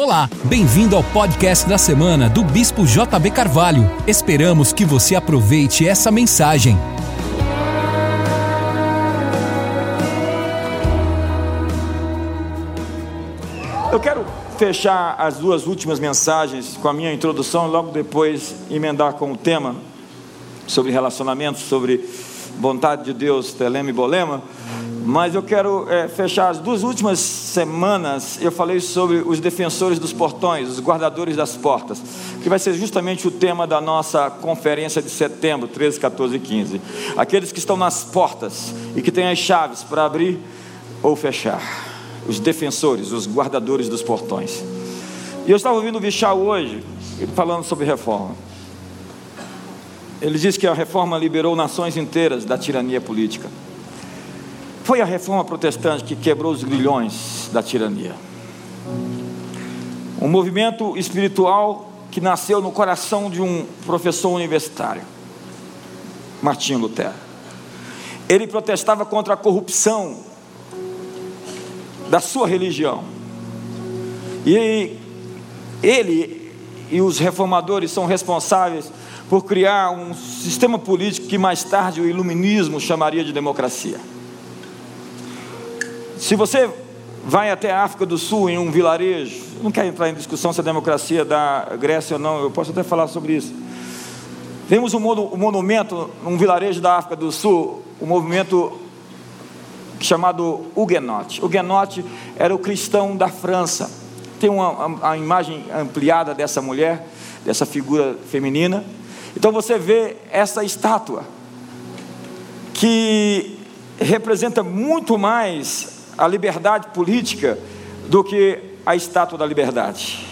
Olá, bem-vindo ao podcast da semana do Bispo JB Carvalho. Esperamos que você aproveite essa mensagem. Eu quero fechar as duas últimas mensagens com a minha introdução e logo depois emendar com o tema sobre relacionamentos, sobre vontade de Deus, telema e bolema. Mas eu quero é, fechar as duas últimas semanas. Eu falei sobre os defensores dos portões, os guardadores das portas, que vai ser justamente o tema da nossa conferência de setembro, 13, 14 e 15. Aqueles que estão nas portas e que têm as chaves para abrir ou fechar. Os defensores, os guardadores dos portões. E eu estava ouvindo o Vichal hoje, falando sobre reforma. Ele diz que a reforma liberou nações inteiras da tirania política. Foi a reforma protestante que quebrou os grilhões da tirania. Um movimento espiritual que nasceu no coração de um professor universitário, Martinho Lutero. Ele protestava contra a corrupção da sua religião. E ele e os reformadores são responsáveis por criar um sistema político que mais tarde o iluminismo chamaria de democracia. Se você vai até a África do Sul em um vilarejo, não quero entrar em discussão se a democracia da Grécia ou não, eu posso até falar sobre isso. Vemos um, monumento num vilarejo da África do Sul, um movimento chamado Huguenot. Huguenot era o cristão da França. Tem uma a imagem ampliada dessa mulher, dessa figura feminina. Então você vê essa estátua que representa muito mais a liberdade política do que a estátua da liberdade.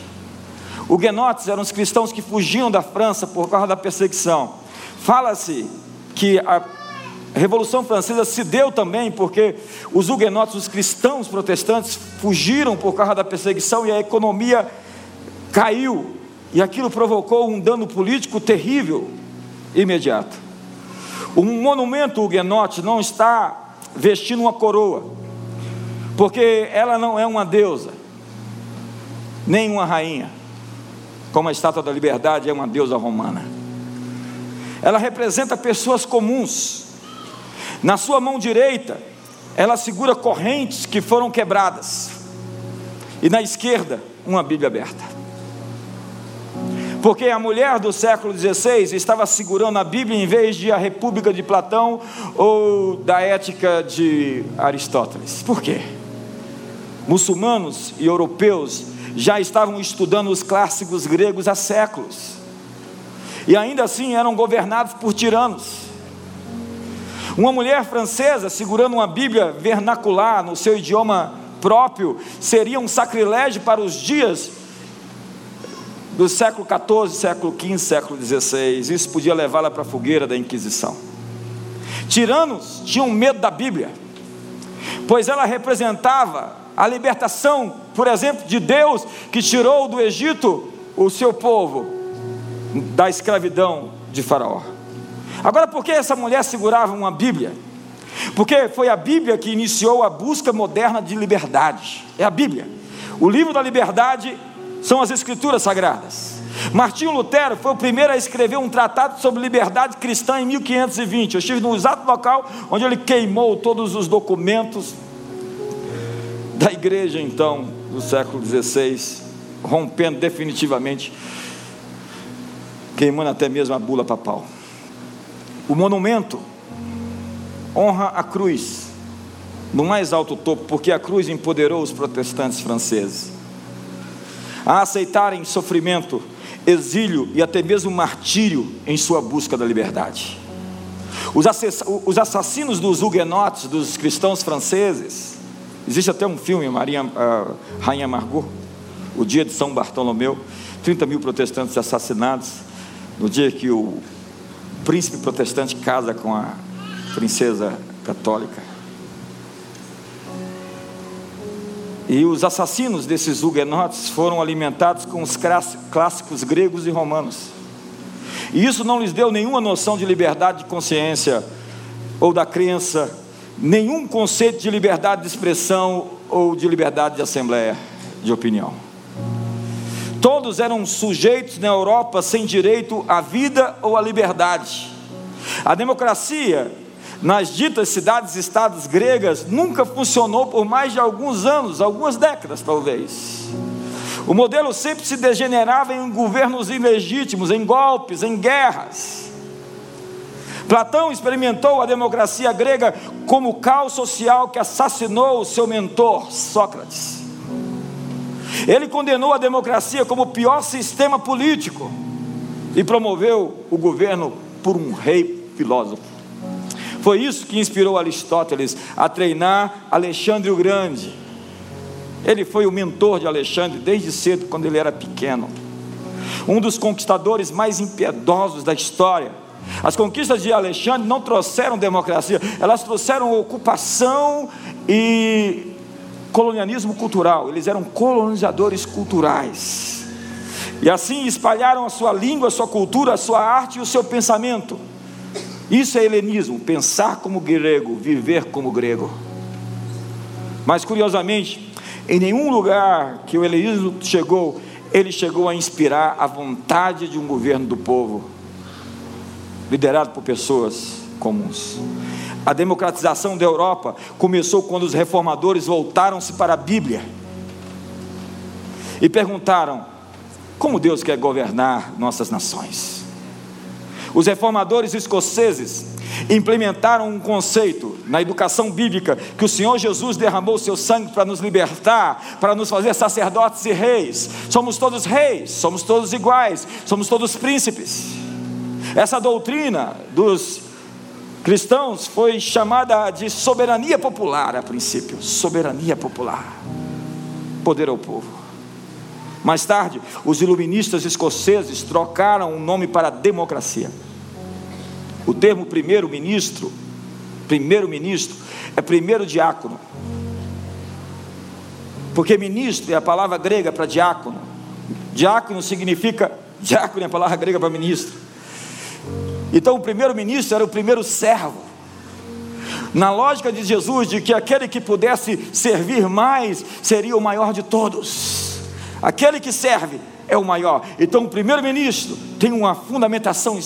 Os eram os cristãos que fugiam da França por causa da perseguição. Fala-se que a Revolução Francesa se deu também porque os huguenotes, os cristãos protestantes, fugiram por causa da perseguição e a economia caiu e aquilo provocou um dano político terrível, imediato. Um monumento huguenote não está vestindo uma coroa, porque ela não é uma deusa, nem uma rainha, como a estátua da liberdade é uma deusa romana. Ela representa pessoas comuns. Na sua mão direita, ela segura correntes que foram quebradas, e na esquerda, uma Bíblia aberta. Porque a mulher do século XVI estava segurando a Bíblia em vez de a República de Platão ou da ética de Aristóteles. Por quê? Muçulmanos e europeus já estavam estudando os clássicos gregos há séculos. E ainda assim eram governados por tiranos. Uma mulher francesa segurando uma Bíblia vernacular no seu idioma próprio seria um sacrilégio para os dias do século XIV, século XV, século XVI. Isso podia levá-la para a fogueira da Inquisição. Tiranos tinham medo da Bíblia, pois ela representava a libertação, por exemplo, de Deus que tirou do Egito o seu povo da escravidão de Faraó. Agora, por que essa mulher segurava uma Bíblia? Porque foi a Bíblia que iniciou a busca moderna de liberdade. É a Bíblia. O livro da liberdade são as Escrituras Sagradas. Martinho Lutero foi o primeiro a escrever um tratado sobre liberdade cristã em 1520. Eu estive no exato local onde ele queimou todos os documentos da igreja, então, do século XVI, rompendo definitivamente, queimando até mesmo a bula papal. O monumento honra a cruz no mais alto topo, porque a cruz empoderou os protestantes franceses a aceitarem sofrimento, exílio e até mesmo martírio em sua busca da liberdade. Os assassinos dos huguenotes, dos cristãos franceses, existe até um filme, Maria, uh, Rainha Margot, o dia de São Bartolomeu, 30 mil protestantes assassinados, no dia que o príncipe protestante casa com a princesa católica. E os assassinos desses huguenotes foram alimentados com os clássicos gregos e romanos. E isso não lhes deu nenhuma noção de liberdade de consciência ou da crença, nenhum conceito de liberdade de expressão ou de liberdade de assembleia de opinião. Todos eram sujeitos na Europa sem direito à vida ou à liberdade. A democracia nas ditas cidades-estados gregas nunca funcionou por mais de alguns anos, algumas décadas talvez. O modelo sempre se degenerava em governos ilegítimos, em golpes, em guerras. Platão experimentou a democracia grega como o caos social que assassinou o seu mentor, Sócrates. Ele condenou a democracia como o pior sistema político e promoveu o governo por um rei filósofo. Foi isso que inspirou Aristóteles a treinar Alexandre o Grande. Ele foi o mentor de Alexandre desde cedo, quando ele era pequeno. Um dos conquistadores mais impiedosos da história. As conquistas de Alexandre não trouxeram democracia, elas trouxeram ocupação e colonialismo cultural, eles eram colonizadores culturais. E assim espalharam a sua língua, a sua cultura, a sua arte e o seu pensamento. Isso é helenismo, pensar como grego, viver como grego. Mas curiosamente, em nenhum lugar que o helenismo chegou, ele chegou a inspirar a vontade de um governo do povo, liderado por pessoas comuns. A democratização da Europa começou quando os reformadores voltaram-se para a Bíblia e perguntaram: como Deus quer governar nossas nações? Os reformadores escoceses implementaram um conceito na educação bíblica que o Senhor Jesus derramou seu sangue para nos libertar, para nos fazer sacerdotes e reis. Somos todos reis, somos todos iguais, somos todos príncipes. Essa doutrina dos cristãos foi chamada de soberania popular a princípio soberania popular poder ao povo. Mais tarde, os iluministas escoceses trocaram o nome para democracia. O termo primeiro-ministro, primeiro-ministro, é primeiro diácono. Porque ministro é a palavra grega para diácono. Diácono significa, diácono é a palavra grega para ministro. Então o primeiro-ministro era o primeiro servo. Na lógica de Jesus, de que aquele que pudesse servir mais seria o maior de todos. Aquele que serve é o maior. Então o primeiro-ministro tem uma fundamentação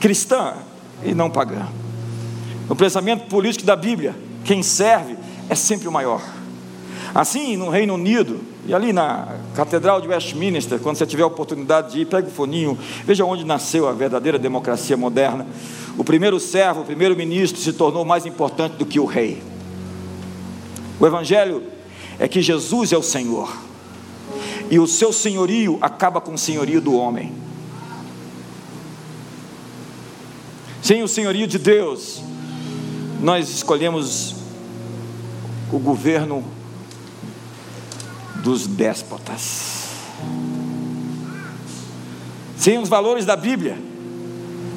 cristã e não pagã. No pensamento político da Bíblia, quem serve é sempre o maior. Assim, no Reino Unido, e ali na Catedral de Westminster, quando você tiver a oportunidade de ir, pega o foninho, veja onde nasceu a verdadeira democracia moderna. O primeiro servo, o primeiro ministro, se tornou mais importante do que o rei. O Evangelho é que Jesus é o Senhor, e o seu senhorio acaba com o senhorio do homem. Sem o senhorio de Deus, nós escolhemos o governo dos déspotas. Sem os valores da Bíblia,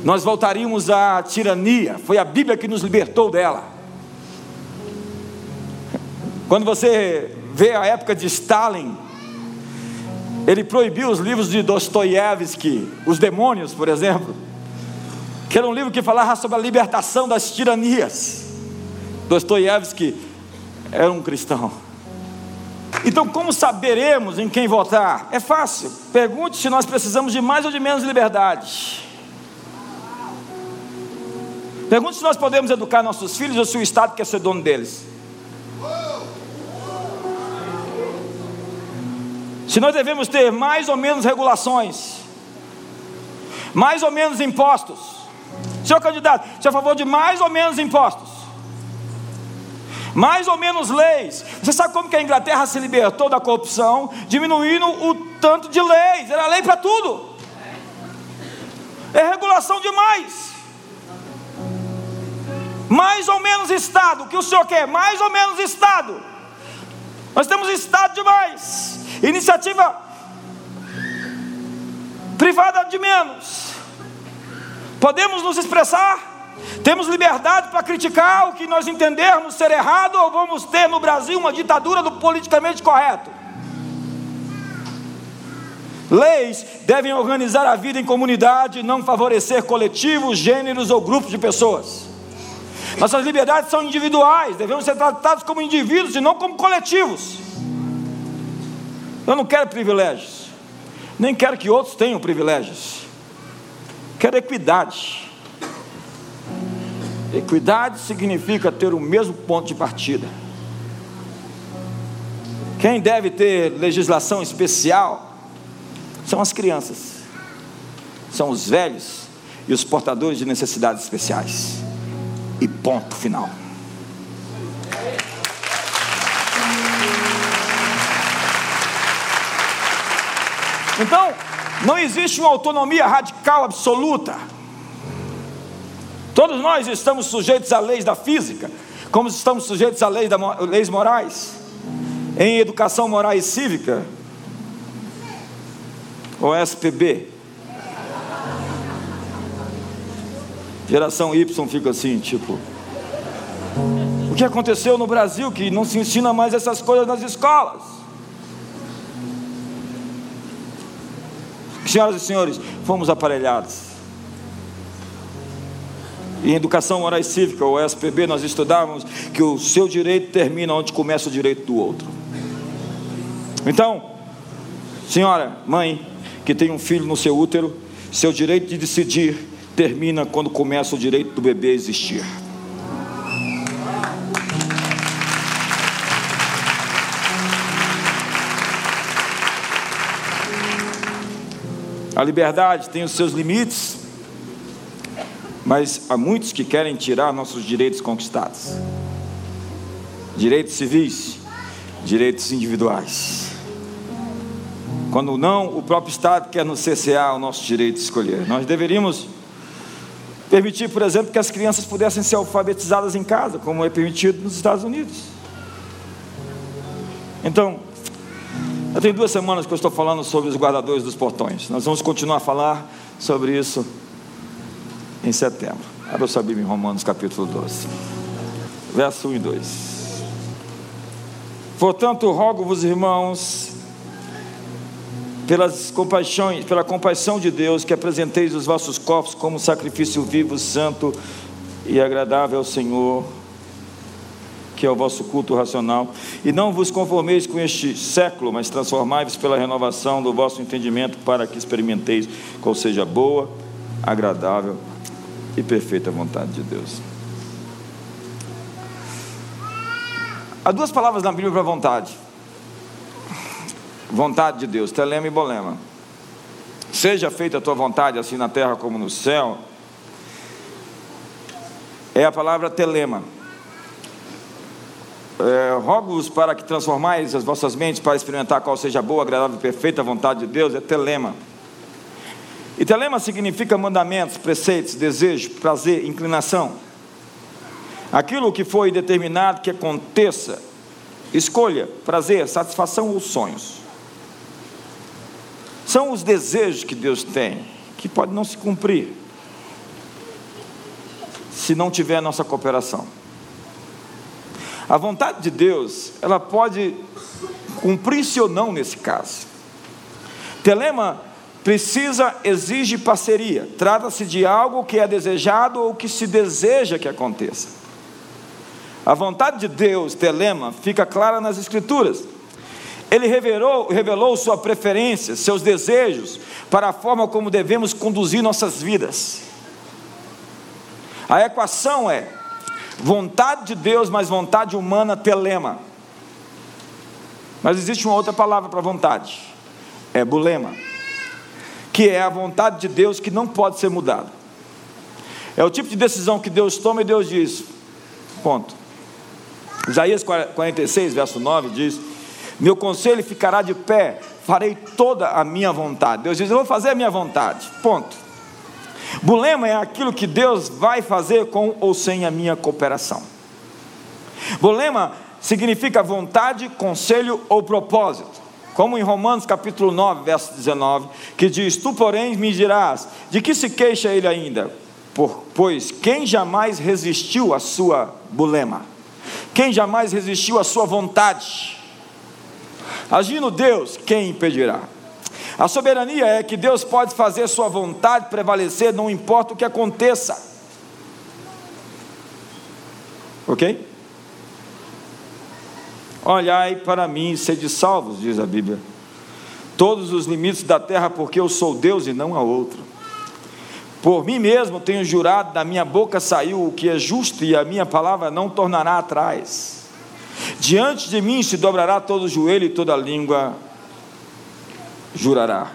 nós voltaríamos à tirania. Foi a Bíblia que nos libertou dela. Quando você vê a época de Stalin, ele proibiu os livros de Dostoiévski, Os Demônios, por exemplo, que era um livro que falava sobre a libertação das tiranias. Dostoiévski era um cristão. Então, como saberemos em quem votar? É fácil. Pergunte se nós precisamos de mais ou de menos liberdade. Pergunte se nós podemos educar nossos filhos ou se o Estado quer ser dono deles. Se nós devemos ter mais ou menos regulações, mais ou menos impostos. Senhor candidato, você é a favor de mais ou menos impostos? Mais ou menos leis. Você sabe como que a Inglaterra se libertou da corrupção? Diminuindo o tanto de leis, era lei para tudo. É regulação demais. Mais ou menos Estado, o que o senhor quer? Mais ou menos Estado. Nós temos Estado demais. Iniciativa privada de menos. Podemos nos expressar? Temos liberdade para criticar o que nós entendermos ser errado ou vamos ter no Brasil uma ditadura do politicamente correto? Leis devem organizar a vida em comunidade, não favorecer coletivos, gêneros ou grupos de pessoas. Nossas liberdades são individuais, devemos ser tratados como indivíduos e não como coletivos. Eu não quero privilégios, nem quero que outros tenham privilégios. Quero equidade. Equidade significa ter o mesmo ponto de partida. Quem deve ter legislação especial são as crianças, são os velhos e os portadores de necessidades especiais. E ponto final. Então, não existe uma autonomia radical absoluta. Todos nós estamos sujeitos às leis da física, como estamos sujeitos às leis, da, leis morais. Em educação moral e cívica, ou SPB. Geração Y fica assim, tipo. O que aconteceu no Brasil que não se ensina mais essas coisas nas escolas? Senhoras e senhores, fomos aparelhados. Em educação moral e cívica, ou SPB, nós estudávamos que o seu direito termina onde começa o direito do outro. Então, senhora, mãe, que tem um filho no seu útero, seu direito de decidir termina quando começa o direito do bebê a existir. A liberdade tem os seus limites, mas há muitos que querem tirar nossos direitos conquistados direitos civis, direitos individuais. Quando não, o próprio Estado quer nos cessear o nosso direito de escolher. Nós deveríamos permitir, por exemplo, que as crianças pudessem ser alfabetizadas em casa, como é permitido nos Estados Unidos. Então, já tem duas semanas que eu estou falando sobre os guardadores dos portões. Nós vamos continuar a falar sobre isso em setembro. Abra sua Bíblia em Romanos capítulo 12, verso 1 e 2. Portanto, rogo-vos, irmãos, pelas compaixões, pela compaixão de Deus, que apresenteis os vossos corpos como sacrifício vivo, santo e agradável ao Senhor que é o vosso culto racional. E não vos conformeis com este século, mas transformai-vos pela renovação do vosso entendimento, para que experimenteis qual seja boa, agradável e perfeita vontade de Deus. Há duas palavras na Bíblia para vontade: vontade de Deus, telema e bolema. Seja feita a tua vontade, assim na terra como no céu. É a palavra telema é, rogo-vos para que transformais as vossas mentes para experimentar qual seja a boa, agradável e perfeita vontade de Deus, é telema. E telema significa mandamentos, preceitos, desejo, prazer, inclinação. Aquilo que foi determinado que aconteça, escolha, prazer, satisfação ou sonhos. São os desejos que Deus tem, que pode não se cumprir se não tiver a nossa cooperação. A vontade de Deus, ela pode cumprir-se ou não nesse caso. Telema precisa, exige parceria. Trata-se de algo que é desejado ou que se deseja que aconteça. A vontade de Deus, telema, fica clara nas Escrituras. Ele revelou, revelou sua preferência, seus desejos, para a forma como devemos conduzir nossas vidas. A equação é Vontade de Deus, mas vontade humana, telema. Mas existe uma outra palavra para vontade: é bulema, que é a vontade de Deus que não pode ser mudada. É o tipo de decisão que Deus toma e Deus diz: ponto. Isaías 46, verso 9 diz: Meu conselho ficará de pé, farei toda a minha vontade. Deus diz: Eu vou fazer a minha vontade, ponto. Bulema é aquilo que Deus vai fazer com ou sem a minha cooperação. Bulema significa vontade, conselho ou propósito. Como em Romanos capítulo 9, verso 19, que diz: Tu, porém, me dirás, de que se queixa ele ainda? Por, pois quem jamais resistiu à sua bulema? Quem jamais resistiu à sua vontade? Agindo Deus, quem impedirá? A soberania é que Deus pode fazer sua vontade prevalecer, não importa o que aconteça. Ok? Olhai para mim e sede salvos, diz a Bíblia. todos os limites da terra, porque eu sou Deus e não há outro. Por mim mesmo tenho jurado, da minha boca saiu o que é justo, e a minha palavra não tornará atrás. Diante de mim se dobrará todo o joelho e toda a língua jurará.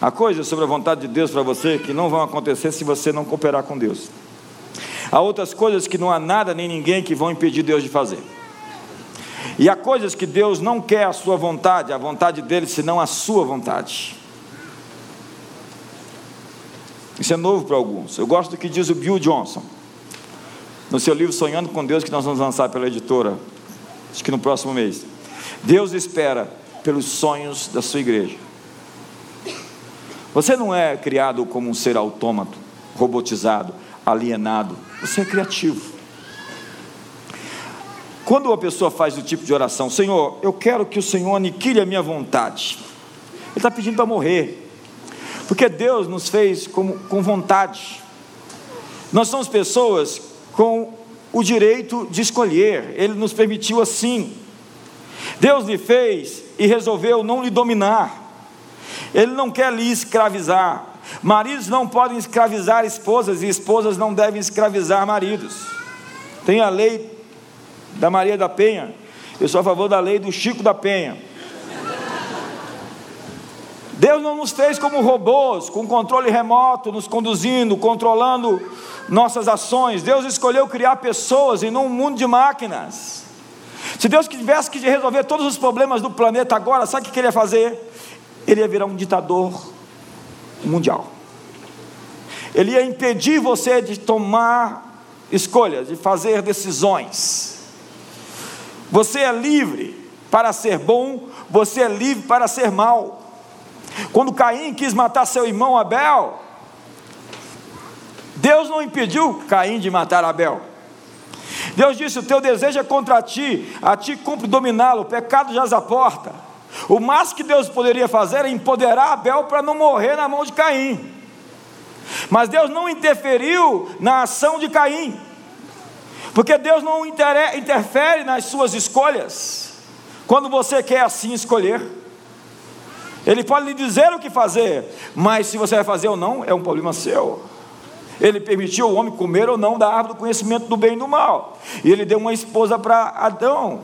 Há coisas sobre a vontade de Deus para você que não vão acontecer se você não cooperar com Deus. Há outras coisas que não há nada nem ninguém que vão impedir Deus de fazer. E há coisas que Deus não quer a sua vontade, a vontade dele, senão a sua vontade. Isso é novo para alguns. Eu gosto do que diz o Bill Johnson, no seu livro Sonhando com Deus, que nós vamos lançar pela editora, acho que no próximo mês. Deus espera pelos sonhos da sua igreja. Você não é criado como um ser autômato, robotizado, alienado. Você é criativo. Quando uma pessoa faz o tipo de oração, Senhor, eu quero que o Senhor aniquile a minha vontade. Ele está pedindo para morrer. Porque Deus nos fez com, com vontade. Nós somos pessoas com o direito de escolher. Ele nos permitiu assim. Deus lhe fez e resolveu não lhe dominar. Ele não quer lhe escravizar. Maridos não podem escravizar esposas e esposas não devem escravizar maridos. Tem a lei da Maria da Penha. Eu sou a favor da lei do Chico da Penha. Deus não nos fez como robôs, com controle remoto, nos conduzindo, controlando nossas ações. Deus escolheu criar pessoas e não um mundo de máquinas. Se Deus tivesse que resolver todos os problemas do planeta agora, sabe o que ele ia fazer? Ele ia virar um ditador mundial. Ele ia impedir você de tomar escolhas, de fazer decisões. Você é livre para ser bom, você é livre para ser mal. Quando Caim quis matar seu irmão Abel, Deus não impediu Caim de matar Abel. Deus disse: O teu desejo é contra ti, a ti cumpre dominá-lo, o pecado jaz a porta. O máximo que Deus poderia fazer era empoderar Abel para não morrer na mão de Caim. Mas Deus não interferiu na ação de Caim, porque Deus não interfere nas suas escolhas, quando você quer assim escolher. Ele pode lhe dizer o que fazer, mas se você vai fazer ou não, é um problema seu. Ele permitiu o homem comer ou não da árvore do conhecimento do bem e do mal. E ele deu uma esposa para Adão,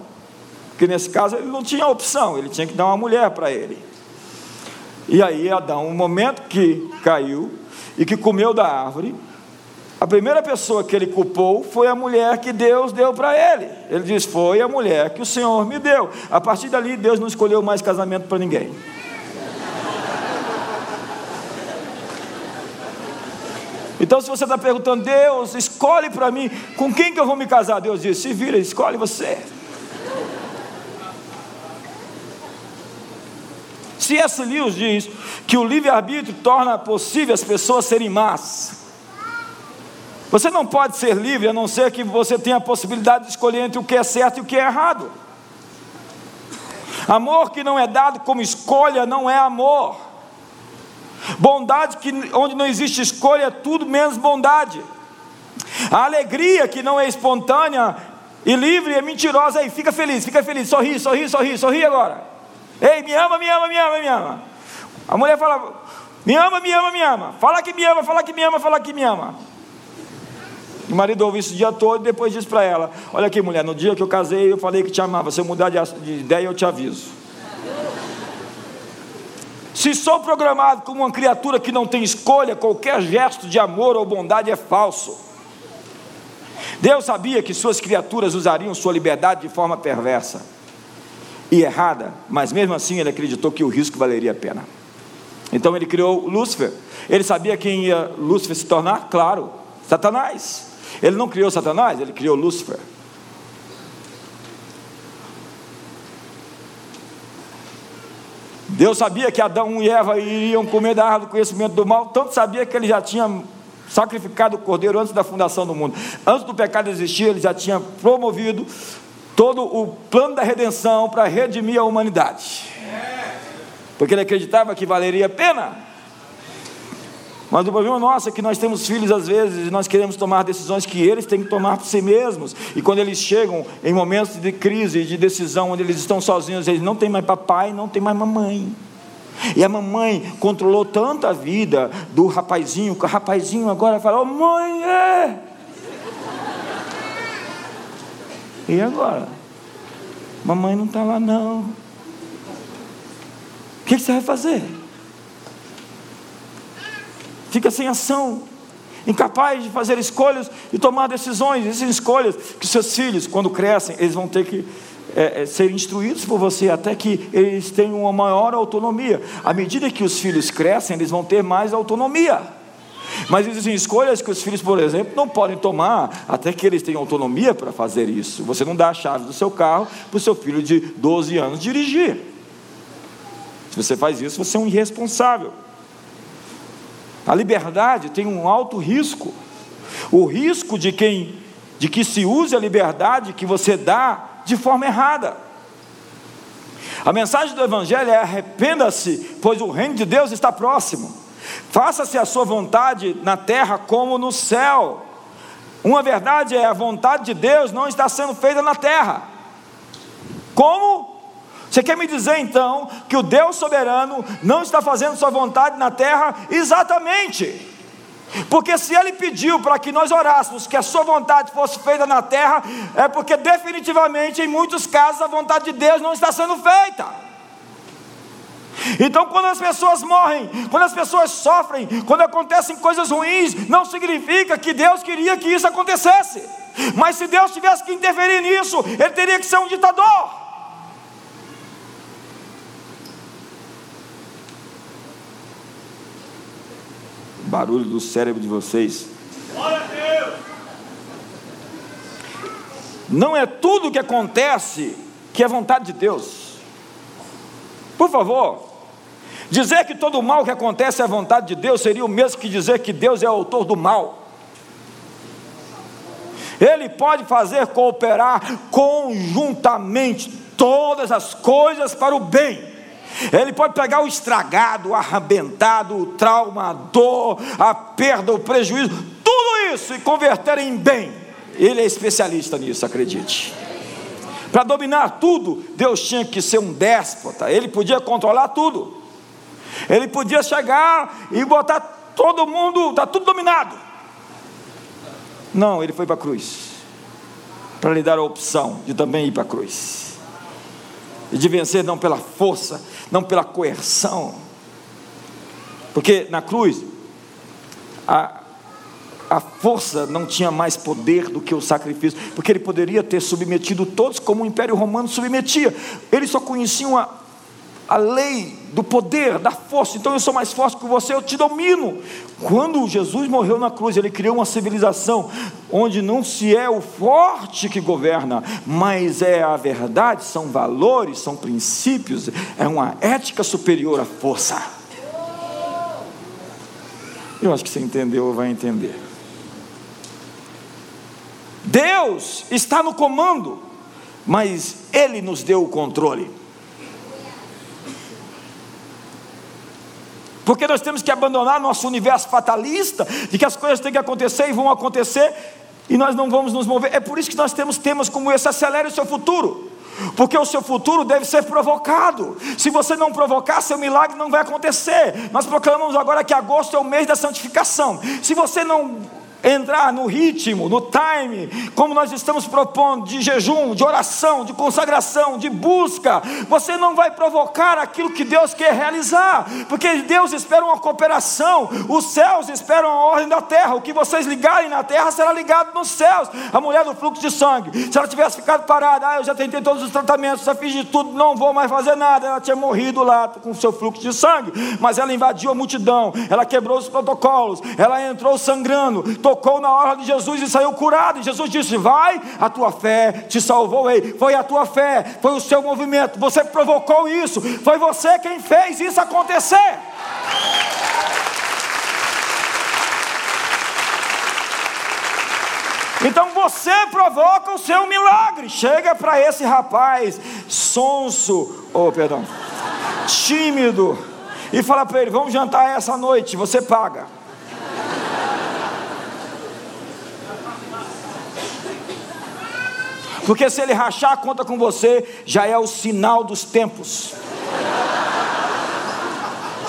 que nesse caso ele não tinha opção, ele tinha que dar uma mulher para ele. E aí Adão, um momento que caiu e que comeu da árvore, a primeira pessoa que ele culpou foi a mulher que Deus deu para ele. Ele diz: Foi a mulher que o Senhor me deu. A partir dali, Deus não escolheu mais casamento para ninguém. Então, se você está perguntando, Deus, escolhe para mim, com quem que eu vou me casar? Deus diz: se vira, escolhe você. C.S. Lewis diz que o livre-arbítrio torna possível as pessoas serem más. Você não pode ser livre a não ser que você tenha a possibilidade de escolher entre o que é certo e o que é errado. Amor que não é dado como escolha não é amor. Bondade que onde não existe escolha é tudo menos bondade. A alegria que não é espontânea e livre é mentirosa. Aí, fica feliz, fica feliz, sorri, sorri, sorri, sorri agora. Ei, me ama, me ama, me ama, me ama. A mulher fala: Me ama, me ama, me ama. Fala que me ama, fala que me ama, fala que me ama. O marido ouve isso o dia todo e depois diz para ela: Olha aqui, mulher, no dia que eu casei, eu falei que te amava. Se eu mudar de ideia, eu te aviso. Se sou programado como uma criatura que não tem escolha, qualquer gesto de amor ou bondade é falso. Deus sabia que suas criaturas usariam sua liberdade de forma perversa e errada, mas mesmo assim ele acreditou que o risco valeria a pena. Então ele criou Lúcifer. Ele sabia quem ia Lúcifer se tornar? Claro, Satanás. Ele não criou Satanás, ele criou Lúcifer. Deus sabia que Adão e Eva iriam comer da árvore do conhecimento do mal, tanto sabia que ele já tinha sacrificado o cordeiro antes da fundação do mundo. Antes do pecado existir, ele já tinha promovido todo o plano da redenção para redimir a humanidade. Porque ele acreditava que valeria a pena. Mas o problema nosso é que nós temos filhos às vezes e nós queremos tomar decisões que eles têm que tomar por si mesmos. E quando eles chegam em momentos de crise, de decisão, onde eles estão sozinhos, eles não têm mais papai, não tem mais mamãe. E a mamãe controlou tanto a vida do rapazinho, que o rapazinho agora fala: oh, mãe, é. E agora? Mamãe não está lá, não. O que você vai fazer? Fica sem ação, incapaz de fazer escolhas e tomar decisões. Essas escolhas que seus filhos, quando crescem, eles vão ter que é, é, ser instruídos por você até que eles tenham uma maior autonomia. À medida que os filhos crescem, eles vão ter mais autonomia. Mas existem escolhas que os filhos, por exemplo, não podem tomar até que eles tenham autonomia para fazer isso. Você não dá a chave do seu carro para o seu filho de 12 anos dirigir. Se você faz isso, você é um irresponsável. A liberdade tem um alto risco. O risco de quem de que se use a liberdade que você dá de forma errada. A mensagem do evangelho é arrependa-se, pois o reino de Deus está próximo. Faça-se a sua vontade na terra como no céu. Uma verdade é a vontade de Deus não está sendo feita na terra. Como você quer me dizer então que o Deus soberano não está fazendo sua vontade na terra? Exatamente. Porque se ele pediu para que nós orássemos que a sua vontade fosse feita na terra, é porque definitivamente em muitos casos a vontade de Deus não está sendo feita. Então, quando as pessoas morrem, quando as pessoas sofrem, quando acontecem coisas ruins, não significa que Deus queria que isso acontecesse. Mas se Deus tivesse que interferir nisso, ele teria que ser um ditador. Barulho do cérebro de vocês. Não é tudo que acontece que é vontade de Deus. Por favor, dizer que todo mal que acontece é vontade de Deus seria o mesmo que dizer que Deus é autor do mal. Ele pode fazer cooperar conjuntamente todas as coisas para o bem. Ele pode pegar o estragado, o arrebentado, o trauma, a dor, a perda, o prejuízo, tudo isso e converter em bem. Ele é especialista nisso, acredite. Para dominar tudo, Deus tinha que ser um déspota, ele podia controlar tudo. Ele podia chegar e botar todo mundo, está tudo dominado. Não, ele foi para a cruz, para lhe dar a opção de também ir para a cruz e de vencer não pela força, não pela coerção. Porque na cruz, a, a força não tinha mais poder do que o sacrifício, porque ele poderia ter submetido todos como o Império Romano submetia, eles só conheciam a, a lei do poder, da força, então eu sou mais forte que você, eu te domino. Quando Jesus morreu na cruz, ele criou uma civilização onde não se é o forte que governa, mas é a verdade, são valores, são princípios, é uma ética superior à força. Eu acho que você entendeu ou vai entender. Deus está no comando, mas Ele nos deu o controle. Porque nós temos que abandonar nosso universo fatalista, de que as coisas têm que acontecer e vão acontecer, e nós não vamos nos mover. É por isso que nós temos temas como esse: acelere o seu futuro. Porque o seu futuro deve ser provocado. Se você não provocar, seu milagre não vai acontecer. Nós proclamamos agora que agosto é o mês da santificação. Se você não entrar no ritmo, no time, como nós estamos propondo, de jejum, de oração, de consagração, de busca, você não vai provocar aquilo que Deus quer realizar, porque Deus espera uma cooperação, os céus esperam a ordem da terra, o que vocês ligarem na terra será ligado nos céus. A mulher do fluxo de sangue, se ela tivesse ficado parada, ah, eu já tentei todos os tratamentos, já fiz de tudo, não vou mais fazer nada, ela tinha morrido lá com o seu fluxo de sangue, mas ela invadiu a multidão, ela quebrou os protocolos, ela entrou sangrando, tocou na hora de Jesus e saiu curado. E Jesus disse: Vai, a tua fé te salvou. Ei, foi a tua fé, foi o seu movimento. Você provocou isso, foi você quem fez isso acontecer. Então você provoca o seu milagre. Chega para esse rapaz sonso, oh perdão, tímido, e fala para ele: Vamos jantar essa noite, você paga. Porque se ele rachar a conta com você, já é o sinal dos tempos.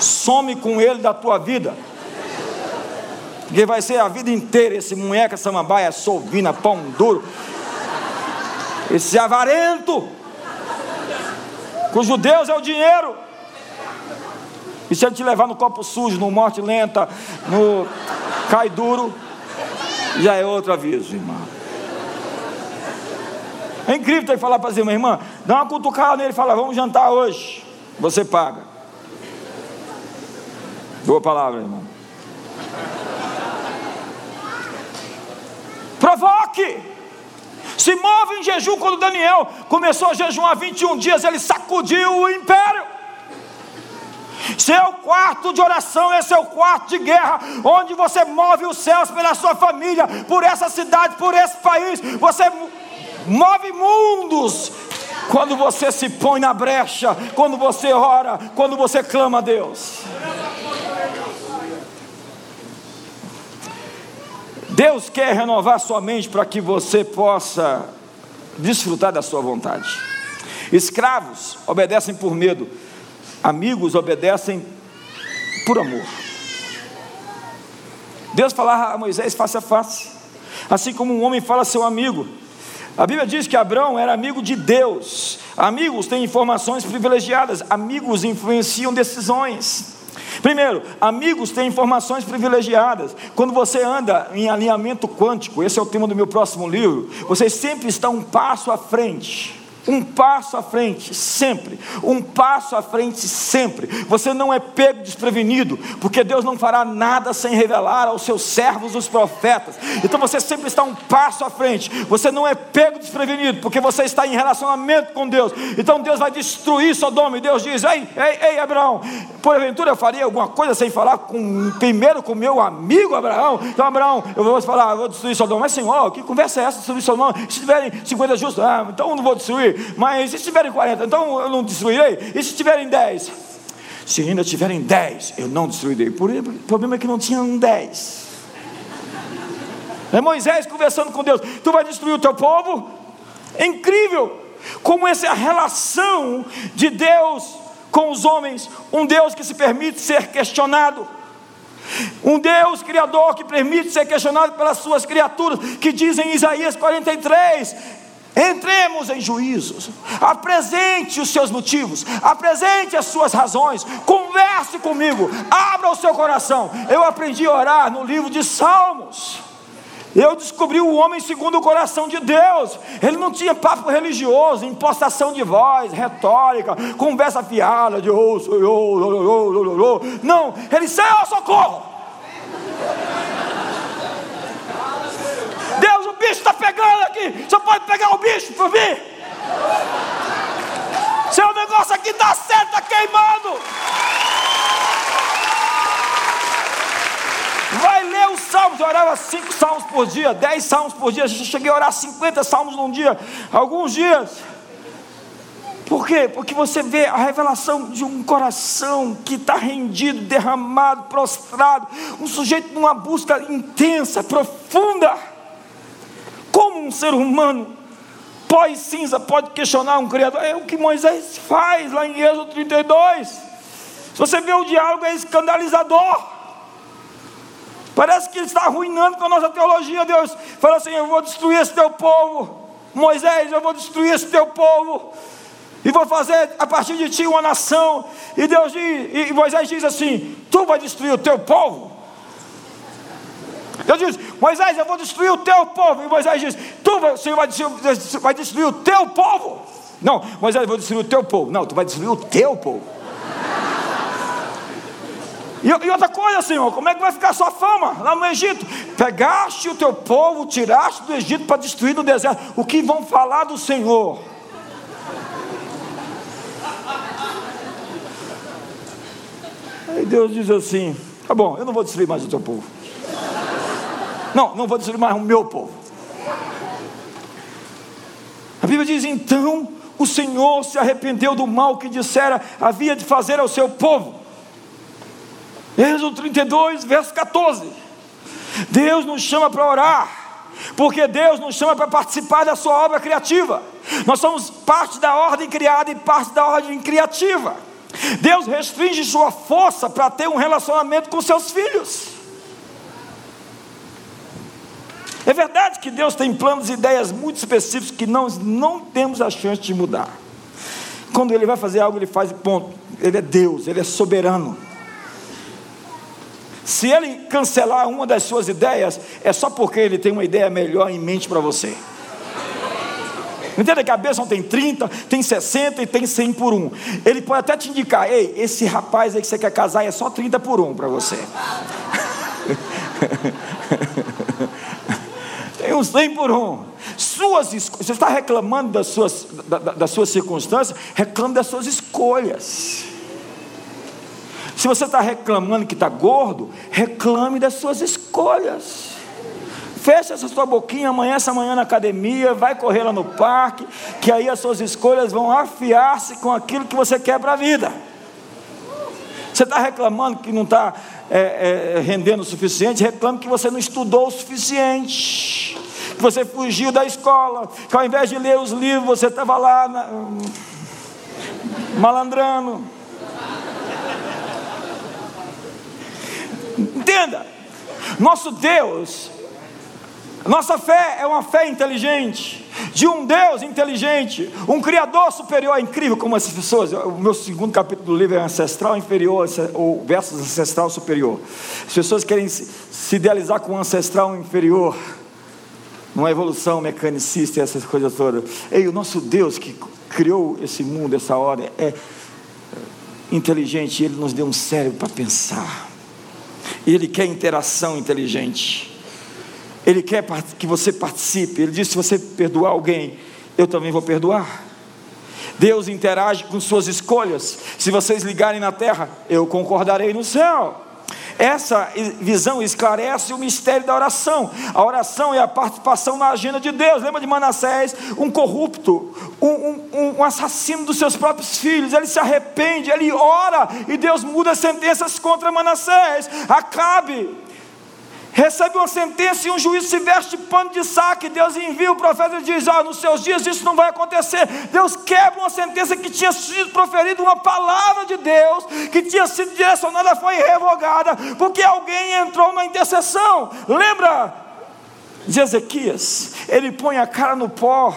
Some com ele da tua vida. Porque vai ser a vida inteira esse munheca, samambaia, solvina, pão duro. Esse avarento. Cujo Deus é o dinheiro. E se ele te levar no copo sujo, no morte lenta, no cai duro, já é outro aviso, irmão. É incrível ter que falar para minha irmã, dá uma cutucada nele e fala, vamos jantar hoje. Você paga. Boa palavra, irmão. Provoque. Se move em jejum quando Daniel começou a jejuar 21 dias, ele sacudiu o império. Seu quarto de oração, é o quarto de guerra, onde você move os céus pela sua família, por essa cidade, por esse país. Você move mundos quando você se põe na brecha, quando você ora, quando você clama a Deus. Deus quer renovar sua mente para que você possa desfrutar da sua vontade. Escravos obedecem por medo, amigos obedecem por amor. Deus falava a Moisés face a face, assim como um homem fala a seu amigo. A Bíblia diz que Abraão era amigo de Deus. Amigos têm informações privilegiadas, amigos influenciam decisões. Primeiro, amigos têm informações privilegiadas. Quando você anda em alinhamento quântico, esse é o tema do meu próximo livro, você sempre está um passo à frente um passo à frente, sempre. Um passo à frente, sempre. Você não é pego desprevenido, porque Deus não fará nada sem revelar aos seus servos, os profetas. Então você sempre está um passo à frente. Você não é pego desprevenido, porque você está em relacionamento com Deus. Então Deus vai destruir Sodoma. E Deus diz: Ei, ei, ei, Abraão, porventura eu faria alguma coisa sem falar com, primeiro com meu amigo Abraão? Então, Abraão, eu vou falar, vou destruir Sodoma. Mas, Senhor, que conversa é essa destruir Sodoma? Se tiverem 50 justos, ah, então eu não vou destruir mas e se tiverem 40, então eu não destruirei? E se tiverem 10? Se ainda tiverem 10, eu não destruirei. O problema é que não tinham 10. É Moisés conversando com Deus: Tu vai destruir o teu povo? É incrível como essa é a relação de Deus com os homens. Um Deus que se permite ser questionado. Um Deus criador que permite ser questionado pelas suas criaturas, que diz em Isaías 43: Entremos em juízos, apresente os seus motivos, apresente as suas razões, converse comigo, abra o seu coração. Eu aprendi a orar no livro de Salmos. Eu descobri o homem segundo o coração de Deus. Ele não tinha papo religioso, impostação de voz, retórica, conversa fiada de oh, sou eu, oh, oh, oh, oh, Não, ele Senhor, socorro. Bicho está pegando aqui. Você pode pegar o bicho para mim? Seu negócio aqui está certo, está queimando. Vai ler os salmos. Eu orava cinco salmos por dia, dez salmos por dia. Cheguei a orar 50 salmos num dia, alguns dias. Por quê? Porque você vê a revelação de um coração que está rendido, derramado, prostrado, um sujeito numa busca intensa, profunda. Como um ser humano pós-cinza pode questionar um Criador? É o que Moisés faz lá em Êxodo 32. Se você vê o diálogo, é escandalizador. Parece que ele está arruinando com a nossa teologia. Deus fala assim: Eu vou destruir esse teu povo. Moisés, eu vou destruir esse teu povo. E vou fazer a partir de ti uma nação. E Deus diz, e Moisés diz assim: Tu vai destruir o teu povo. Deus diz: Moisés, eu vou destruir o teu povo. E Moisés diz: Tu, vai, Senhor, vai destruir, vai destruir o teu povo. Não, Moisés, eu vou destruir o teu povo. Não, tu vai destruir o teu povo. E, e, outra coisa, Senhor, como é que vai ficar a sua fama lá no Egito? Pegaste o teu povo, tiraste do Egito para destruir no deserto. O que vão falar do Senhor? Aí Deus diz assim: Tá bom, eu não vou destruir mais o teu povo. Não, não vou destruir mais o meu povo. A Bíblia diz: então o Senhor se arrependeu do mal que dissera havia de fazer ao seu povo. Êxodo 32, verso 14. Deus nos chama para orar, porque Deus nos chama para participar da sua obra criativa. Nós somos parte da ordem criada e parte da ordem criativa. Deus restringe sua força para ter um relacionamento com seus filhos. É verdade que Deus tem planos e ideias muito específicos que nós não temos a chance de mudar. Quando Ele vai fazer algo, Ele faz ponto. Ele é Deus, Ele é soberano. Se Ele cancelar uma das suas ideias, é só porque Ele tem uma ideia melhor em mente para você. Entenda que a bênção tem 30, tem 60 e tem 100 por um. Ele pode até te indicar, ei, esse rapaz aí que você quer casar é só 30 por um para você. uns 100 por um. Suas, você está reclamando das suas, da, das suas circunstâncias, reclame das suas escolhas. Se você está reclamando que está gordo, reclame das suas escolhas. Fecha essa sua boquinha amanhã, essa manhã na academia, vai correr lá no parque, que aí as suas escolhas vão afiar-se com aquilo que você quer para a vida. Você está reclamando que não está é, é, rendendo o suficiente, reclame que você não estudou o suficiente, que você fugiu da escola, que ao invés de ler os livros, você estava lá na, malandrando. Entenda, nosso Deus nossa fé é uma fé inteligente, de um Deus inteligente, um Criador superior, é incrível como essas pessoas. O meu segundo capítulo do livro é ancestral inferior, ou versus ancestral superior. As pessoas querem se idealizar com um ancestral inferior, numa evolução mecanicista e essas coisas todas. Ei, o nosso Deus que criou esse mundo, essa ordem, é inteligente, ele nos deu um cérebro para pensar, ele quer interação inteligente. Ele quer que você participe. Ele diz: se você perdoar alguém, eu também vou perdoar. Deus interage com suas escolhas. Se vocês ligarem na terra, eu concordarei no céu. Essa visão esclarece o mistério da oração. A oração é a participação na agenda de Deus. Lembra de Manassés, um corrupto, um, um, um, assassino dos seus próprios filhos. Ele se arrepende, ele ora e Deus muda sentenças contra Manassés. Acabe recebe uma sentença e um juiz se veste de pano de saque. Deus envia o profeta e diz: oh, nos seus dias isso não vai acontecer. Deus quebra uma sentença que tinha sido proferida, uma palavra de Deus que tinha sido direcionada, foi revogada, porque alguém entrou na intercessão. Lembra de Ezequias? Ele põe a cara no pó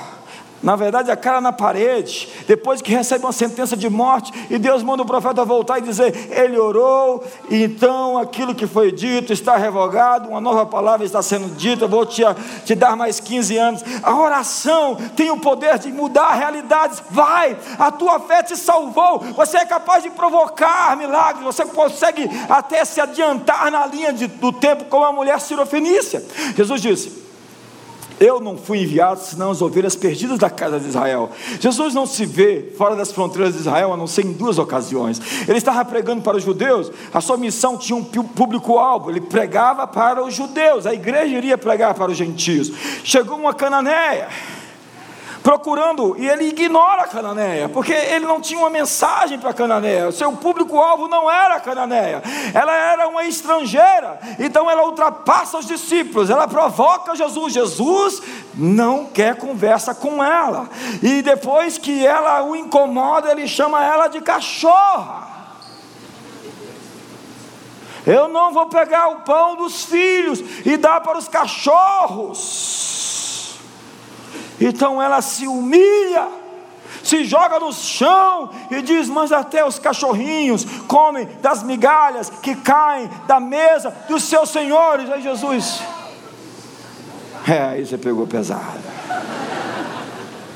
na verdade, a cara na parede, depois que recebe uma sentença de morte, e Deus manda o profeta voltar e dizer: Ele orou, e então aquilo que foi dito está revogado, uma nova palavra está sendo dita, vou te, te dar mais 15 anos. A oração tem o poder de mudar realidades. Vai, a tua fé te salvou, você é capaz de provocar milagres, você consegue até se adiantar na linha de, do tempo, como a mulher cirofenícia. Jesus disse: eu não fui enviado senão as ovelhas perdidas da casa de Israel. Jesus não se vê fora das fronteiras de Israel, a não ser em duas ocasiões. Ele estava pregando para os judeus, a sua missão tinha um público-alvo, ele pregava para os judeus, a igreja iria pregar para os gentios. Chegou uma cananeia procurando, e ele ignora a Cananeia, porque ele não tinha uma mensagem para Cananeia, seu público-alvo não era a Cananeia, ela era uma estrangeira, então ela ultrapassa os discípulos, ela provoca Jesus, Jesus não quer conversa com ela, e depois que ela o incomoda, ele chama ela de cachorra. Eu não vou pegar o pão dos filhos e dar para os cachorros. Então ela se humilha, se joga no chão e diz: Mas até os cachorrinhos comem das migalhas que caem da mesa dos seus senhores. Aí Jesus, é, aí você pegou pesado.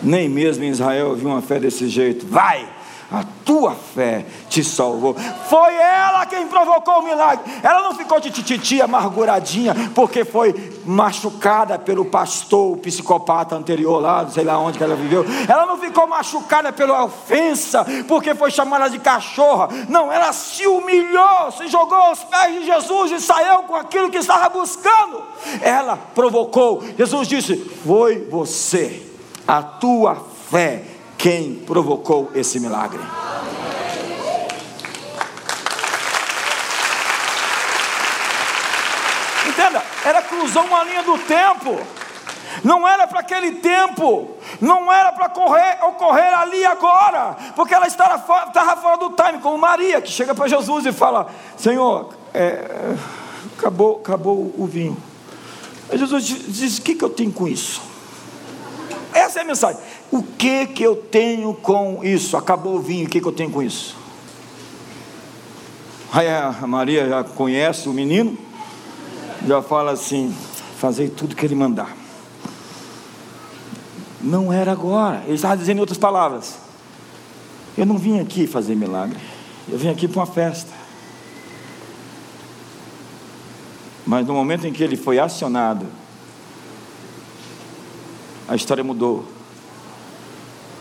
Nem mesmo em Israel viu uma fé desse jeito. Vai! A tua fé te salvou. Foi ela quem provocou o milagre. Ela não ficou de tititi amarguradinha porque foi machucada pelo pastor, o psicopata anterior lá, sei lá onde que ela viveu. Ela não ficou machucada pela ofensa porque foi chamada de cachorra. Não, ela se humilhou, se jogou aos pés de Jesus e saiu com aquilo que estava buscando. Ela provocou. Jesus disse: Foi você, a tua fé quem provocou esse milagre. Entenda, ela cruzou uma linha do tempo. Não era para aquele tempo, não era para ocorrer ali agora, porque ela estava fora, estava fora do time, como Maria, que chega para Jesus e fala: Senhor, é, acabou, acabou o vinho. Aí Jesus diz: O que, que eu tenho com isso? Essa é a mensagem. O que que eu tenho com isso? Acabou o vinho, o que, que eu tenho com isso? Aí a Maria já conhece o menino, já fala assim: Fazei tudo que ele mandar. Não era agora. Ele estava dizendo em outras palavras: Eu não vim aqui fazer milagre. Eu vim aqui para uma festa. Mas no momento em que ele foi acionado, a história mudou.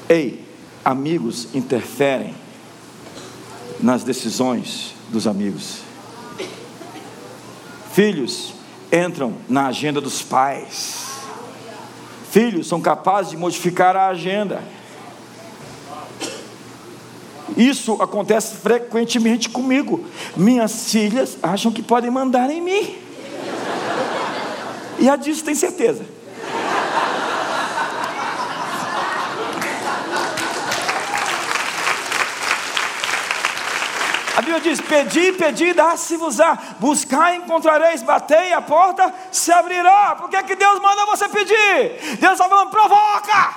Ei, amigos interferem nas decisões dos amigos. Filhos entram na agenda dos pais filhos são capazes de modificar a agenda. Isso acontece frequentemente comigo. Minhas filhas acham que podem mandar em mim. E a disso tem certeza. Bíblia diz: Pedi, pedi, dá-se-vos-á. Buscar, encontrareis. Batei, a porta se abrirá. Por que, que Deus manda você pedir? Deus está falando: provoca.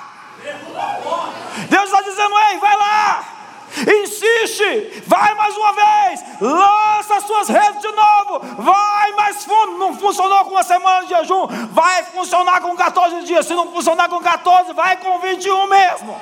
Deus está dizendo: ei, vai lá. Insiste, vai mais uma vez, lança as suas redes de novo, vai mais fundo. Não funcionou com uma semana de jejum, vai funcionar com 14 dias. Se não funcionar com 14, vai com 21 mesmo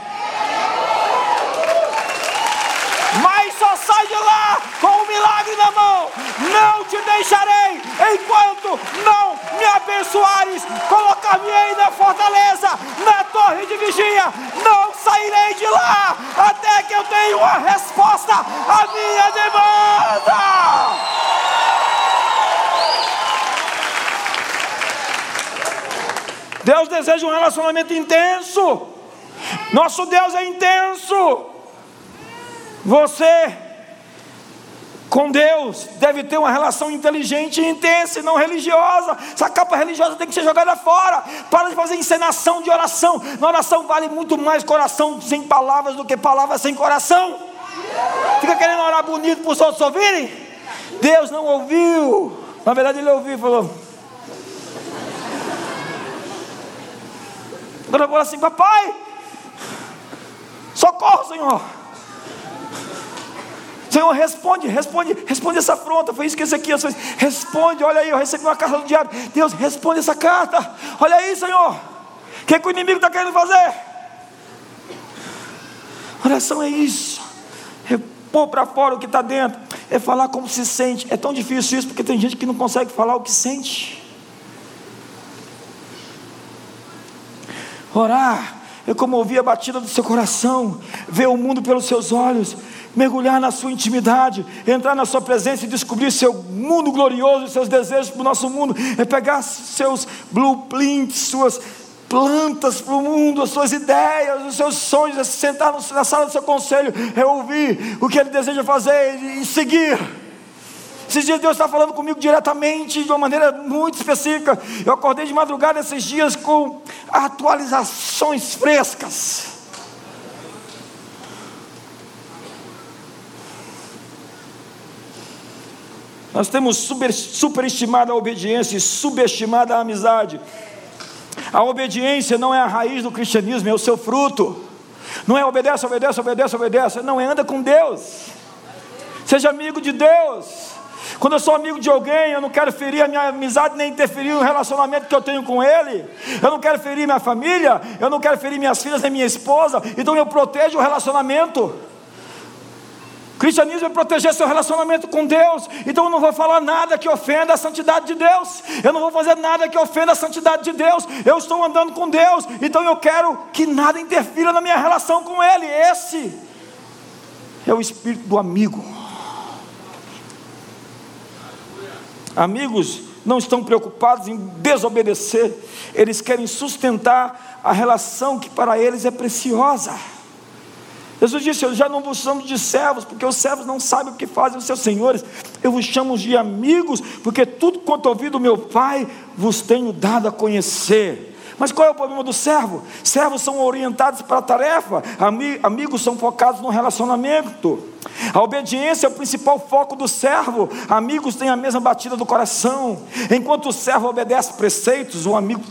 mas só sai de lá com o um milagre na mão. Não te deixarei enquanto não me abençoares. Colocar-me-ei na fortaleza, na torre de vigia. Não sairei de lá até que eu tenha uma resposta à minha demanda. Deus deseja um relacionamento intenso. Nosso Deus é intenso. Você com Deus deve ter uma relação inteligente e intensa e não religiosa. Essa capa religiosa tem que ser jogada fora. Para de fazer encenação de oração. Na oração vale muito mais coração sem palavras do que palavras sem coração. Fica querendo orar bonito para os outros ouvirem? Deus não ouviu. Na verdade, ele ouviu e falou. Agora eu vou assim, papai, socorro, Senhor. Senhor, responde, responde, responde essa afronta. Foi isso que aqui fez. Responde, olha aí, eu recebi uma carta do diabo. Deus, responde essa carta. Olha aí, Senhor. O que, é que o inimigo está querendo fazer? Oração é isso. É pôr para fora o que está dentro. É falar como se sente. É tão difícil isso porque tem gente que não consegue falar o que sente. Orar é como ouvir a batida do seu coração, ver o mundo pelos seus olhos, mergulhar na sua intimidade, entrar na sua presença e descobrir seu mundo glorioso, seus desejos para o nosso mundo, é pegar seus blueprints, suas plantas para o mundo, as suas ideias, os seus sonhos, é sentar na sala do seu conselho, é ouvir o que ele deseja fazer e seguir. Esses dias Deus está falando comigo diretamente, de uma maneira muito específica. Eu acordei de madrugada esses dias com atualizações frescas. Nós temos super, superestimado a obediência e subestimado a amizade. A obediência não é a raiz do cristianismo, é o seu fruto. Não é obedece, obedece, obedece, obedece. Não, é anda com Deus. Seja amigo de Deus. Quando eu sou amigo de alguém, eu não quero ferir a minha amizade nem interferir no relacionamento que eu tenho com ele. Eu não quero ferir minha família, eu não quero ferir minhas filhas nem minha esposa. Então eu protejo o relacionamento. Cristianismo é proteger seu relacionamento com Deus. Então eu não vou falar nada que ofenda a santidade de Deus. Eu não vou fazer nada que ofenda a santidade de Deus. Eu estou andando com Deus. Então eu quero que nada interfira na minha relação com Ele. Esse é o espírito do amigo. Amigos não estão preocupados em desobedecer. Eles querem sustentar a relação que para eles é preciosa. Jesus disse: Eu já não vos chamo de servos, porque os servos não sabem o que fazem os seus senhores. Eu vos chamo de amigos, porque tudo quanto ouvi do meu Pai vos tenho dado a conhecer. Mas qual é o problema do servo? Servos são orientados para a tarefa, amigos são focados no relacionamento. A obediência é o principal foco do servo, amigos têm a mesma batida do coração. Enquanto o servo obedece preceitos, o amigo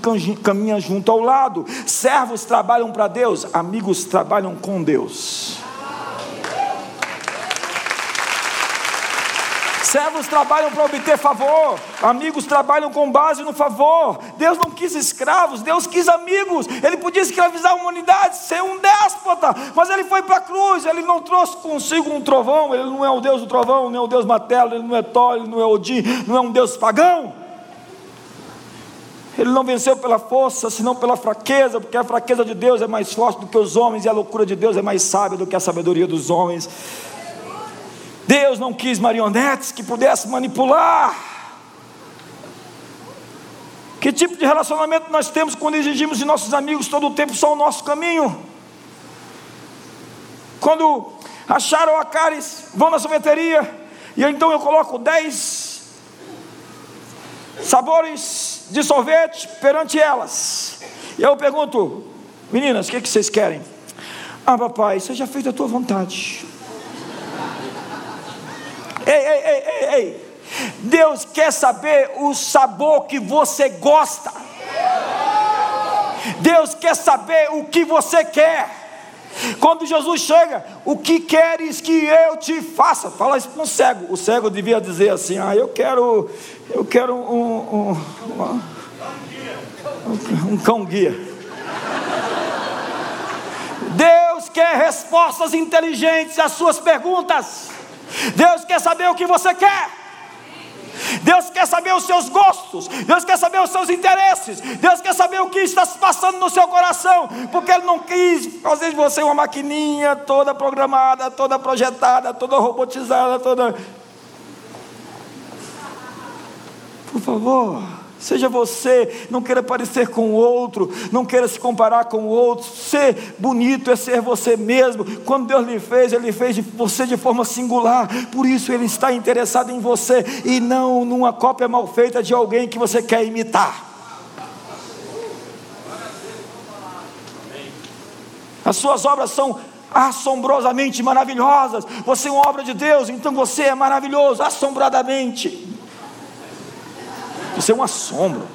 caminha junto ao lado. Servos trabalham para Deus, amigos trabalham com Deus. Servos trabalham para obter favor, amigos trabalham com base no favor. Deus não quis escravos, Deus quis amigos. Ele podia escravizar a humanidade, ser um déspota, mas ele foi para a cruz. Ele não trouxe consigo um trovão. Ele não é o Deus do trovão, nem o Deus matelo, ele não é Thor, ele não é Odin, não é um Deus pagão. Ele não venceu pela força, senão pela fraqueza, porque a fraqueza de Deus é mais forte do que os homens e a loucura de Deus é mais sábia do que a sabedoria dos homens. Deus não quis marionetes que pudessem manipular. Que tipo de relacionamento nós temos quando exigimos de nossos amigos todo o tempo só o nosso caminho? Quando acharam a Caris, vão na sorveteria, e então eu coloco dez sabores de sorvete perante elas. E eu pergunto, meninas, o que, é que vocês querem? Ah, papai, seja feita a tua vontade. Ei, ei, ei, ei, ei. Deus quer saber o sabor que você gosta. Deus quer saber o que você quer. Quando Jesus chega, o que queres que eu te faça? Fala isso para um cego. O cego devia dizer assim: Ah, eu quero, eu quero um, um, um, um cão guia. Deus quer respostas inteligentes às suas perguntas. Deus quer saber o que você quer. Deus quer saber os seus gostos, Deus quer saber os seus interesses, Deus quer saber o que está se passando no seu coração, porque Ele não quis fazer de você uma maquininha toda programada, toda projetada, toda robotizada, toda. Por favor. Seja você, não queira parecer com outro, não queira se comparar com outro. Ser bonito é ser você mesmo. Quando Deus lhe fez, Ele fez de você de forma singular. Por isso Ele está interessado em você e não numa cópia mal feita de alguém que você quer imitar. As suas obras são assombrosamente maravilhosas. Você é uma obra de Deus, então você é maravilhoso, assombradamente. Isso é um assombro.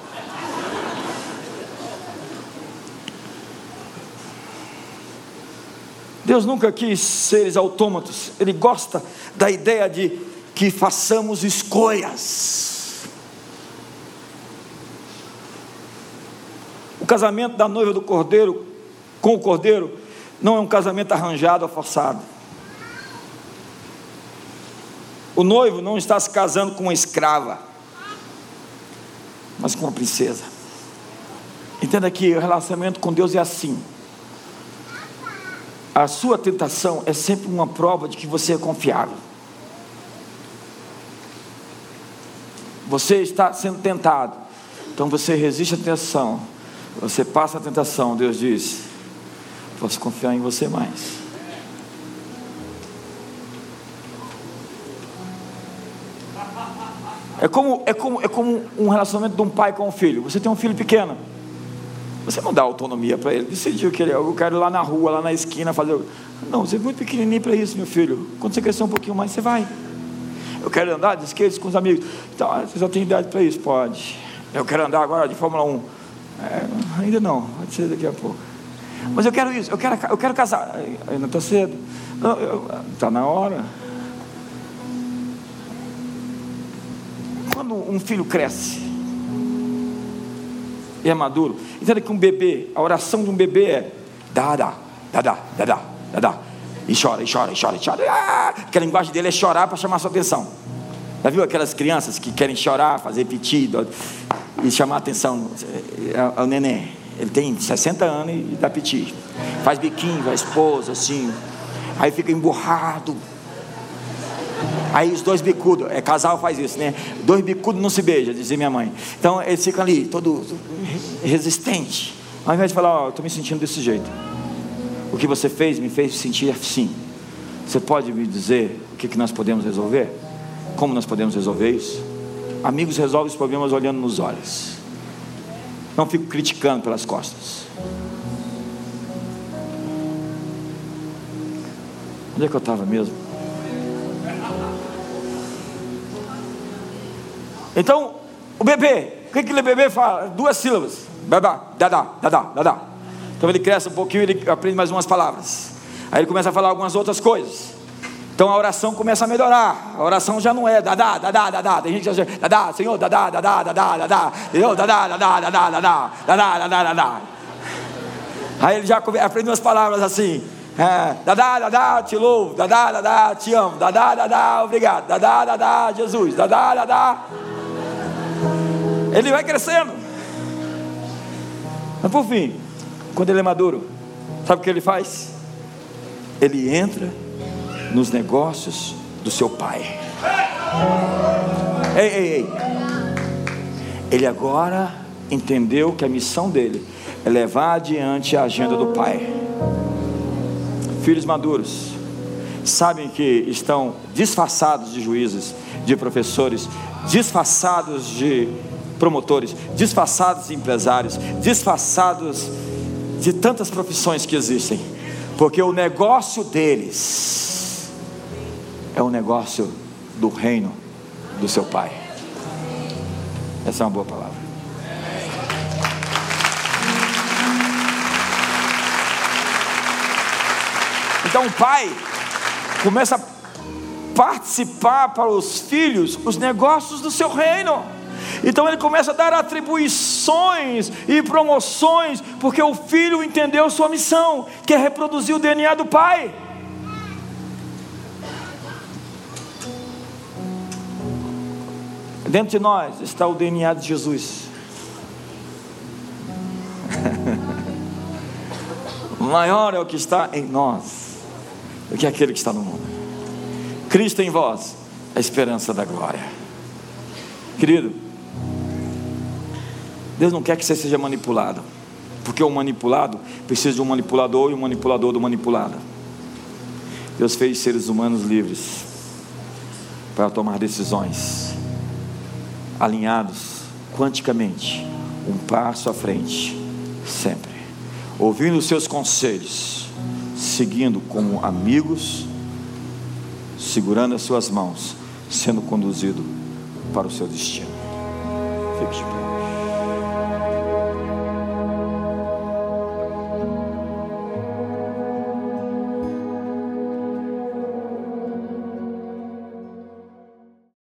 Deus nunca quis seres autômatos, Ele gosta da ideia de que façamos escolhas. O casamento da noiva do cordeiro com o cordeiro não é um casamento arranjado ou forçado. O noivo não está se casando com uma escrava mas com uma princesa. Entenda que o relacionamento com Deus é assim. A sua tentação é sempre uma prova de que você é confiável. Você está sendo tentado, então você resiste à tentação. Você passa a tentação, Deus diz: Posso confiar em você mais. É como, é, como, é como um relacionamento de um pai com um filho. Você tem um filho pequeno. Você não dá autonomia para ele. Decidiu que ele, eu quero ir lá na rua, lá na esquina, fazer. Não, você é muito pequenininho para isso, meu filho. Quando você crescer um pouquinho mais, você vai. Eu quero andar de skate com os amigos. Então, ah, você já tem idade para isso? Pode. Eu quero andar agora de Fórmula 1. É, ainda não, pode ser daqui a pouco. Mas eu quero isso, eu quero, eu quero casar. Ainda está cedo. Está na hora. Quando um filho cresce e é maduro, entenda que um bebê, a oração de um bebê é dá, dá, dá, dá. E chora, e chora, e chora, e chora. Ah! Que a linguagem dele é chorar para chamar sua atenção. Já viu aquelas crianças que querem chorar, fazer pedido e chamar atenção? É, é o neném. Ele tem 60 anos e dá piti. Faz biquinho, a esposa, assim. Aí fica emburrado, Aí os dois bicudos, é casal faz isso, né? Dois bicudos não se beijam, dizia minha mãe. Então eles ficam ali, todo resistente. Ao invés de falar, ó, oh, estou me sentindo desse jeito. O que você fez me fez sentir assim. Você pode me dizer o que, que nós podemos resolver? Como nós podemos resolver isso? Amigos resolvem os problemas olhando nos olhos. Não fico criticando pelas costas. Onde é que eu estava mesmo? Então, o bebê, o que aquele bebê fala? Duas sílabas. Dadá, dadá, dadá, dadá. Então ele cresce um pouquinho, ele aprende mais umas palavras. Aí ele começa a falar algumas outras coisas. Então a oração começa a melhorar. A oração já não é dadá, dadá, dadá. Tem gente que já dadá, Senhor, dadá, dadá, dadá, dadá. Senhor, dadá, dadá, dadá, dadá, dadá, dadá, dadá. Aí ele já aprende umas palavras assim. É, dadá, dadá, te louvo, dadá, dadá, te amo, dadá, dadá, obrigado, dadá, dadá, Jesus, dadá, dadá. Ele vai crescendo. Mas por fim, quando ele é maduro, sabe o que ele faz? Ele entra nos negócios do seu pai. Ei, ei, ei. Ele agora entendeu que a missão dele é levar adiante a agenda do pai. Filhos maduros, sabem que estão disfarçados de juízes, de professores, disfarçados de promotores, disfarçados de empresários, disfarçados de tantas profissões que existem, porque o negócio deles é o negócio do reino do seu pai. Essa é uma boa palavra. Então o pai começa a participar para os filhos os negócios do seu reino. Então ele começa a dar atribuições e promoções, porque o filho entendeu sua missão, que é reproduzir o DNA do pai. Dentro de nós está o DNA de Jesus. maior é o que está em nós do que aquele que está no mundo. Cristo em vós, a esperança da glória. Querido, Deus não quer que você seja manipulado, porque o manipulado precisa de um manipulador e um manipulador do manipulado. Deus fez seres humanos livres para tomar decisões, alinhados quanticamente, um passo à frente, sempre, ouvindo os seus conselhos, seguindo como amigos, segurando as suas mãos, sendo conduzido para o seu destino. Fique de pé.